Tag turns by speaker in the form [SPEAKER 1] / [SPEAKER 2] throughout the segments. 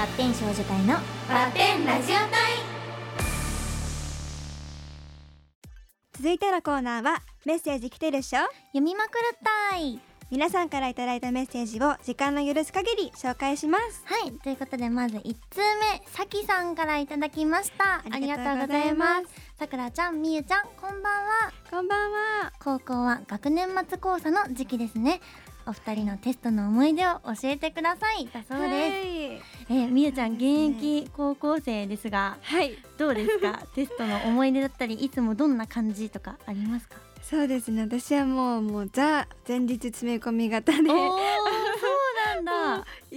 [SPEAKER 1] バッテン少女隊の
[SPEAKER 2] バッテンラジオ隊。
[SPEAKER 3] 続いてのコーナーはメッセージ来てるっしょ？
[SPEAKER 1] 読みまくるたい。
[SPEAKER 3] 皆さんからいただいたメッセージを時間の許す限り紹介します。
[SPEAKER 1] はいということでまず1通目さきさんからいただきました。
[SPEAKER 3] ありがとうございます。
[SPEAKER 1] さくらちゃんみゆちゃんこんばんは。
[SPEAKER 3] こんばんは。
[SPEAKER 1] 高校は学年末交差の時期ですねお二人のテストの思い出を教えてください。だそうです、えーみゆちゃん現役高校生ですが
[SPEAKER 3] はい、はい、
[SPEAKER 1] どうですか？テストの思い出だったりいつもどんな感じとかありますか？
[SPEAKER 3] そうですね。私はもうもうザ前日詰め込み型で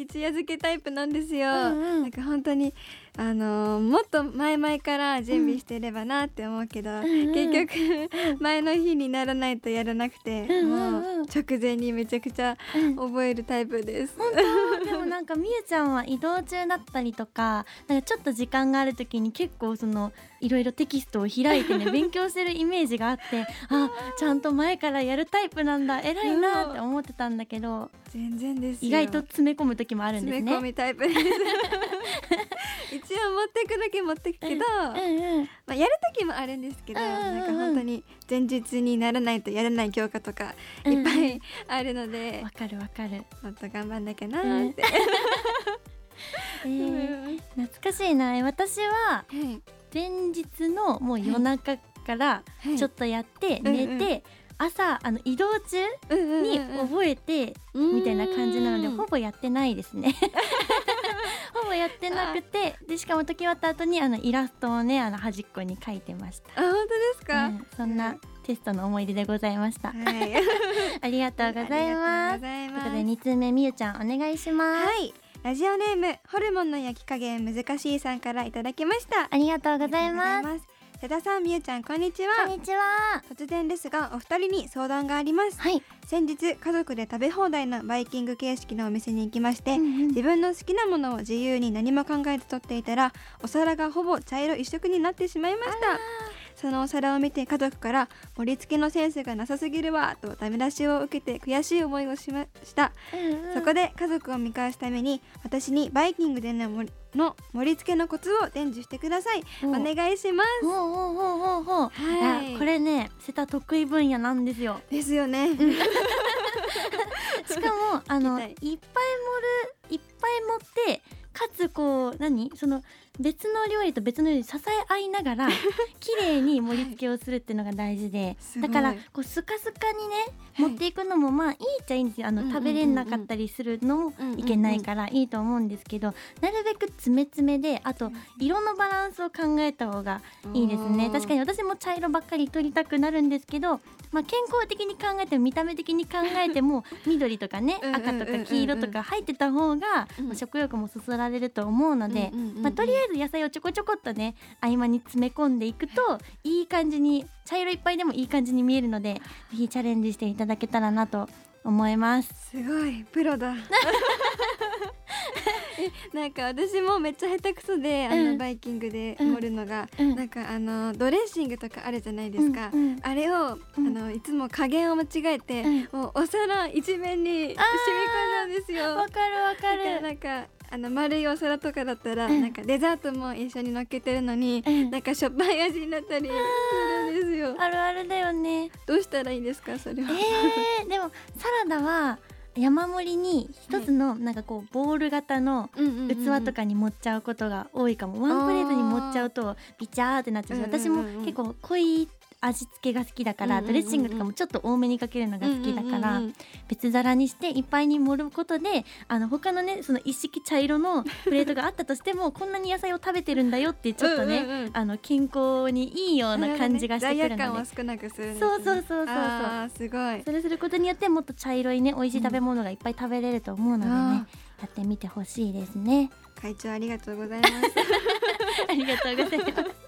[SPEAKER 3] 一夜漬けタイプなんですよ、
[SPEAKER 1] うんうん
[SPEAKER 3] なんか本当にあのーもっと前々から準備してればなって思うけど、
[SPEAKER 1] うん
[SPEAKER 3] 結局前の日にならないとやらなくて、
[SPEAKER 1] うんうん
[SPEAKER 3] もう直前にめちゃくちゃ覚えるタイプです。
[SPEAKER 1] 本当でもなんかみゆちゃんは移動中だったりとかなんかちょっと時間がある時に結構そのいろいろテキストを開いてね勉強してるイメージがあってあちゃんと前からやるタイプなんだ偉いなって思ってたんだけど
[SPEAKER 3] 全然ですよ。
[SPEAKER 1] 意外と詰め込む時もあるんですね。
[SPEAKER 3] 詰め込みタイプです。一応持ってくだけ持ってくけど、
[SPEAKER 1] うんうん
[SPEAKER 3] まあ、やる時もあるんですけど、
[SPEAKER 1] うんうんうん。
[SPEAKER 3] なんか本当に前日にならないとやらない教科とかいっぱいあるので、
[SPEAKER 1] わかるわかる、
[SPEAKER 3] もっと頑張んなきゃなーって。
[SPEAKER 1] えー懐かしいな。え私は
[SPEAKER 3] はい。
[SPEAKER 1] 前日のもう夜中から
[SPEAKER 3] はい。
[SPEAKER 1] ちょっとやって
[SPEAKER 3] うんうん。
[SPEAKER 1] 寝て、朝あの移動中に覚えて
[SPEAKER 3] うん
[SPEAKER 1] みたいな感じなので
[SPEAKER 3] うん。
[SPEAKER 1] ほぼやってないですね。ほぼやってなくてでしかも解き終わった後にあのイラストをねあの端っこに書いてました、
[SPEAKER 3] あ本当ですか、
[SPEAKER 1] うん。そんなテストの思い出でございました、
[SPEAKER 3] はい。
[SPEAKER 1] ありがとうございます。ということで2通目みゆちゃんお願いします、
[SPEAKER 3] はい。ラジオネームホルモンの焼き加減難しいさんからいただきました。
[SPEAKER 1] ありがとうございます。
[SPEAKER 3] す瀬田さんみゆちゃんこんにちは。
[SPEAKER 1] こんにちは。
[SPEAKER 3] 突然ですがお二人に相談があります。
[SPEAKER 1] はい、
[SPEAKER 3] 先日家族で食べ放題のバイキング形式のお店に行きまして、
[SPEAKER 1] うんうん。
[SPEAKER 3] 自分の好きなものを自由に何も考えて取っていたらお皿がほぼ茶色一色になってしまいましたそのお皿を見て家族から盛り付けのセンスがなさすぎるわとダメ出しを受けて悔しい思いをしました、
[SPEAKER 1] うんうん。
[SPEAKER 3] そこで家族を見返すために私にバイキングでの盛りの盛り付けのコツを伝授してくださいお
[SPEAKER 1] お
[SPEAKER 3] 願いします。
[SPEAKER 1] ほうほうほうほうほう、
[SPEAKER 3] はい。
[SPEAKER 1] これね瀬田得意分野なんですよ。
[SPEAKER 3] ですよね、
[SPEAKER 1] しかもあのい。っぱい盛るいっぱい盛ってかつこう何？その別の料理と別の料理支え合いながら 綺麗に盛り付けをするっていうのが大事で、
[SPEAKER 3] すごい。
[SPEAKER 1] だからこうスカスカにね
[SPEAKER 3] はい。
[SPEAKER 1] 持っていくのもまあいいっちゃいいんですよ。あの、食べれなかったりするのもいけないからいいと思うんですけど、なるべく詰め詰めであと色のバランスを考えた方がいいですね。確かに私も茶色ばっかり取りたくなるんですけど、まあ、健康的に考えても見た目的に考えても 緑とかね赤とか黄色とか入ってた方が食欲もそそられると思うので、まあ、とりあえず野菜をちょこちょこっとね合間に詰め込んでいくといい感じに茶色いっぱいでもいい感じに見えるのでぜひチャレンジしていただけたらなと思います。
[SPEAKER 3] すごいプロだ。えなんか私もめっちゃ下手くそであの、
[SPEAKER 1] うん
[SPEAKER 3] バイキングで
[SPEAKER 1] うん。
[SPEAKER 3] 盛るのが、
[SPEAKER 1] うん。
[SPEAKER 3] なんかあのドレッシングとかあるじゃないですか、
[SPEAKER 1] うんうん。
[SPEAKER 3] あれを、
[SPEAKER 1] うん。
[SPEAKER 3] あのいつも加減を間違えて、
[SPEAKER 1] うん。
[SPEAKER 3] もうお皿一面に染み込んだんですよ。
[SPEAKER 1] わかるわかる。
[SPEAKER 3] なんかあの丸いお皿とかだったら、
[SPEAKER 1] うん。
[SPEAKER 3] なんかデザートも一緒に乗っけてるのに、
[SPEAKER 1] うん。
[SPEAKER 3] なんかしょっぱい味になったりするんですよ。
[SPEAKER 1] あるあるだよね。
[SPEAKER 3] どうしたらいいですかそれは、
[SPEAKER 1] えー、でもサラダは山盛りに一つのなんかこうボール型の器とかに盛っちゃうことが多いかも、ワンプレートに盛っちゃうとビチャーってなっちゃう私も結構濃い味付けが好きだから、
[SPEAKER 3] うんうんうんうん。
[SPEAKER 1] ドレッシングとかもちょっと多めにかけるのが好きだから、
[SPEAKER 3] うんうんうん
[SPEAKER 1] 別皿にしていっぱいに盛ることであの他のねその一式茶色の プレートがあったとしてもこんなに野菜を食べてるんだよってちょっとね、
[SPEAKER 3] うんうんうん。
[SPEAKER 1] あの健康にいいような感じがしてくるので、
[SPEAKER 3] を少なくする
[SPEAKER 1] そうそうそうそうそう
[SPEAKER 3] すごい。
[SPEAKER 1] それすることによってもっと茶色いね美味しい食べ物がいっぱい食べれると思うのでね、
[SPEAKER 3] あ
[SPEAKER 1] やってみてほしいですね。
[SPEAKER 3] 会長ありがとうございます。
[SPEAKER 1] ありがとうございます。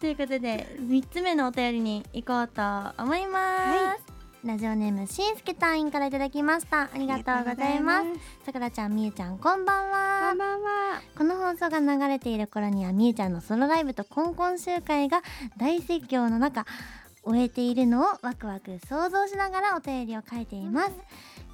[SPEAKER 1] ということで3つ目のお便りに行こうと思います。ラジオネームしんすけ隊員からいただきました。ありがとうございます。さくらちゃん、みゆちゃん、こんばん
[SPEAKER 3] こ
[SPEAKER 1] は
[SPEAKER 3] ん。ばんは
[SPEAKER 1] この放送が流れている頃にはみゆちゃんのソロライブとコンコン集会が大盛況の中終えているのをワクワク想像しながらお便りを書いています。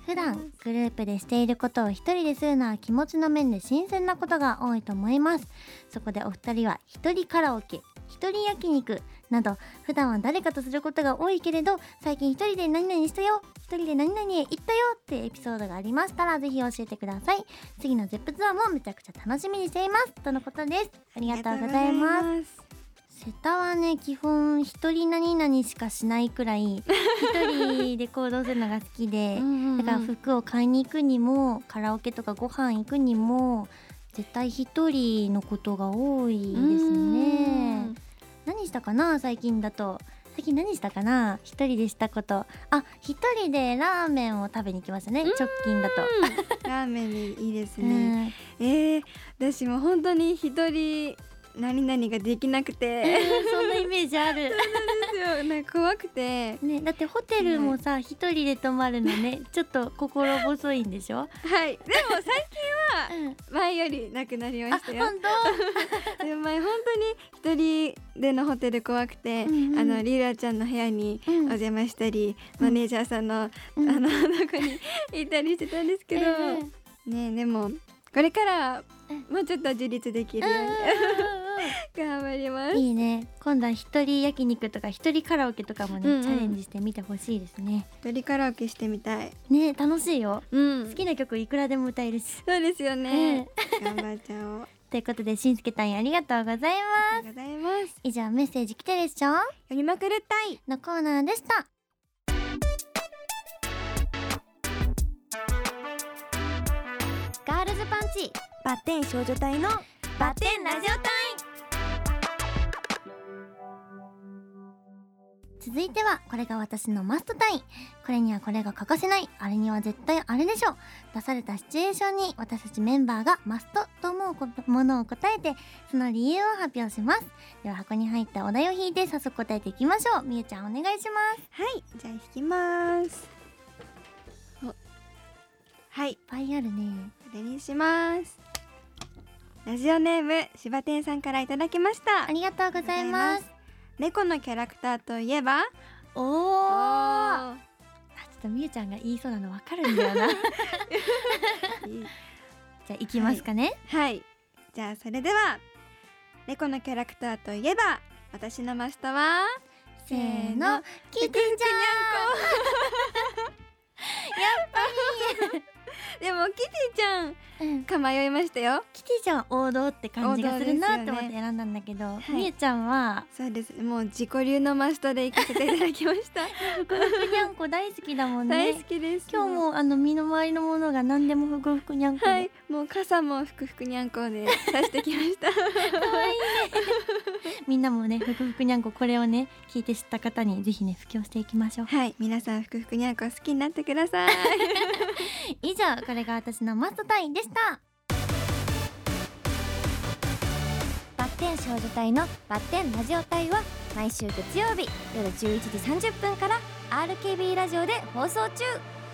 [SPEAKER 1] 普段グループでしていることを一人でするのは気持ちの面で新鮮なことが多いと思います。そこでお二人は一人カラオケ一人焼肉など普段は誰かとすることが多いけれど最近一人で何々したよ一人で何々へ行ったよってエピソードがありましたらぜひ教えてください。次のゼップツアーもめちゃくちゃ楽しみにしています。とのことです。ありがとうございます。瀬田はね基本一人何々しかしないくらい一人で行動するのが好きで だから服を買いに行くにもカラオケとかご飯行くにも絶対一人のことが多いですね。何したかな最近だと。最近何したかな一人でしたこと。あ一人でラーメンを食べに行きましたね
[SPEAKER 3] うん。
[SPEAKER 1] 直近だと、
[SPEAKER 3] ラーメンでいいです
[SPEAKER 1] う
[SPEAKER 3] ね、
[SPEAKER 1] ん。
[SPEAKER 3] えー、私も本当に一人何々ができなくて。
[SPEAKER 1] そんなイメージある。
[SPEAKER 3] なんか怖くて。
[SPEAKER 1] ねだってホテルもさ一人で泊まるのね ちょっと心細いんでしょ、
[SPEAKER 3] はい。でも最
[SPEAKER 1] うん、
[SPEAKER 3] 近前よりなくなりま
[SPEAKER 1] あ
[SPEAKER 3] したよ。
[SPEAKER 1] 本当？
[SPEAKER 3] でも前本当に一人でのホテル怖くて、
[SPEAKER 1] うんうん
[SPEAKER 3] あのリーラちゃんの部屋に
[SPEAKER 1] うん。
[SPEAKER 3] お邪魔したり、
[SPEAKER 1] うん。
[SPEAKER 3] マネージャーさんの、
[SPEAKER 1] うん。
[SPEAKER 3] あのとこに行ったりしてたんですけど、
[SPEAKER 1] ええ
[SPEAKER 3] ねでもこれから
[SPEAKER 1] うん。
[SPEAKER 3] もうちょっと自立できるように 頑張ります。
[SPEAKER 1] いいね今度は一人焼肉とか一人カラオケとかもね、
[SPEAKER 3] うんうん
[SPEAKER 1] チャレンジしてみてほしいですね
[SPEAKER 3] 一人カラオケしてみたい。
[SPEAKER 1] ね楽しいよ
[SPEAKER 3] うん
[SPEAKER 1] 好きな曲いくらでも歌えるし
[SPEAKER 3] そうですよね
[SPEAKER 1] え。
[SPEAKER 3] 頑張っちゃおう。あ
[SPEAKER 1] ということでしんすけ隊員ありがとうございます
[SPEAKER 3] りがとうございます。
[SPEAKER 1] 以上メッセージ来てるっしょ
[SPEAKER 3] 読みまくるたい。
[SPEAKER 1] のコーナーでした
[SPEAKER 2] ガールズパンチバッテン少女隊のバッテンラジオ隊
[SPEAKER 1] 続いてはこれが私のマストタインこれにはこれが欠かせない。あれには絶対あれでしょ出されたシチュエーションに私たちメンバーがマストと思うものを答えてその理由を発表します。では箱に入ったお題を引いて早速答えていきましょう。みゆちゃんお願いします。
[SPEAKER 3] はい、じゃあ引きます。おはい、
[SPEAKER 1] いっぱいあるね。
[SPEAKER 3] これにします。ラジオネームしばてんさんからいただきました。
[SPEAKER 1] あ。りがとうございます
[SPEAKER 3] 猫のキャラクターといえば？
[SPEAKER 1] おお
[SPEAKER 3] お
[SPEAKER 1] ちょっとみゆちゃんが言いそうなのわかるんだよな。じゃあ行きますかね、
[SPEAKER 3] はい。じゃあそれでは猫のキャラクターといえば私のマストは？
[SPEAKER 1] せーのキティち
[SPEAKER 3] でもキティちゃんか迷いましたよ。
[SPEAKER 1] キティちゃんは王道って感じがするなって思って選んだんだけど、
[SPEAKER 3] い。
[SPEAKER 1] みゆちゃんは。
[SPEAKER 3] そうです。もう自己流のマストで行かせていただきました。
[SPEAKER 1] ふくふくにゃんこ大好きだもんね。
[SPEAKER 3] 大好きです。
[SPEAKER 1] 今日もあの身の回りのものが何でもふくふくにゃんこで、
[SPEAKER 3] はい。もう傘もふくふくにゃんこでさしてきました。
[SPEAKER 1] みんなもねふくふくにゃんここれをね聞いて知った方にぜひね布教していきましょう。
[SPEAKER 3] はい。皆さんふくふくにゃんこ好きになってください
[SPEAKER 1] 以上これが私のマストタインでした。
[SPEAKER 2] バッテン少女隊のバッテンラジオ隊は毎週月曜日夜11時30分から RKB ラジオで放送中。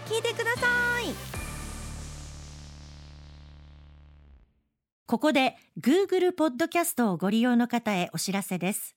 [SPEAKER 2] 聞いてください。
[SPEAKER 4] ここで Google ポッドキャストをご利用の方へお知らせです。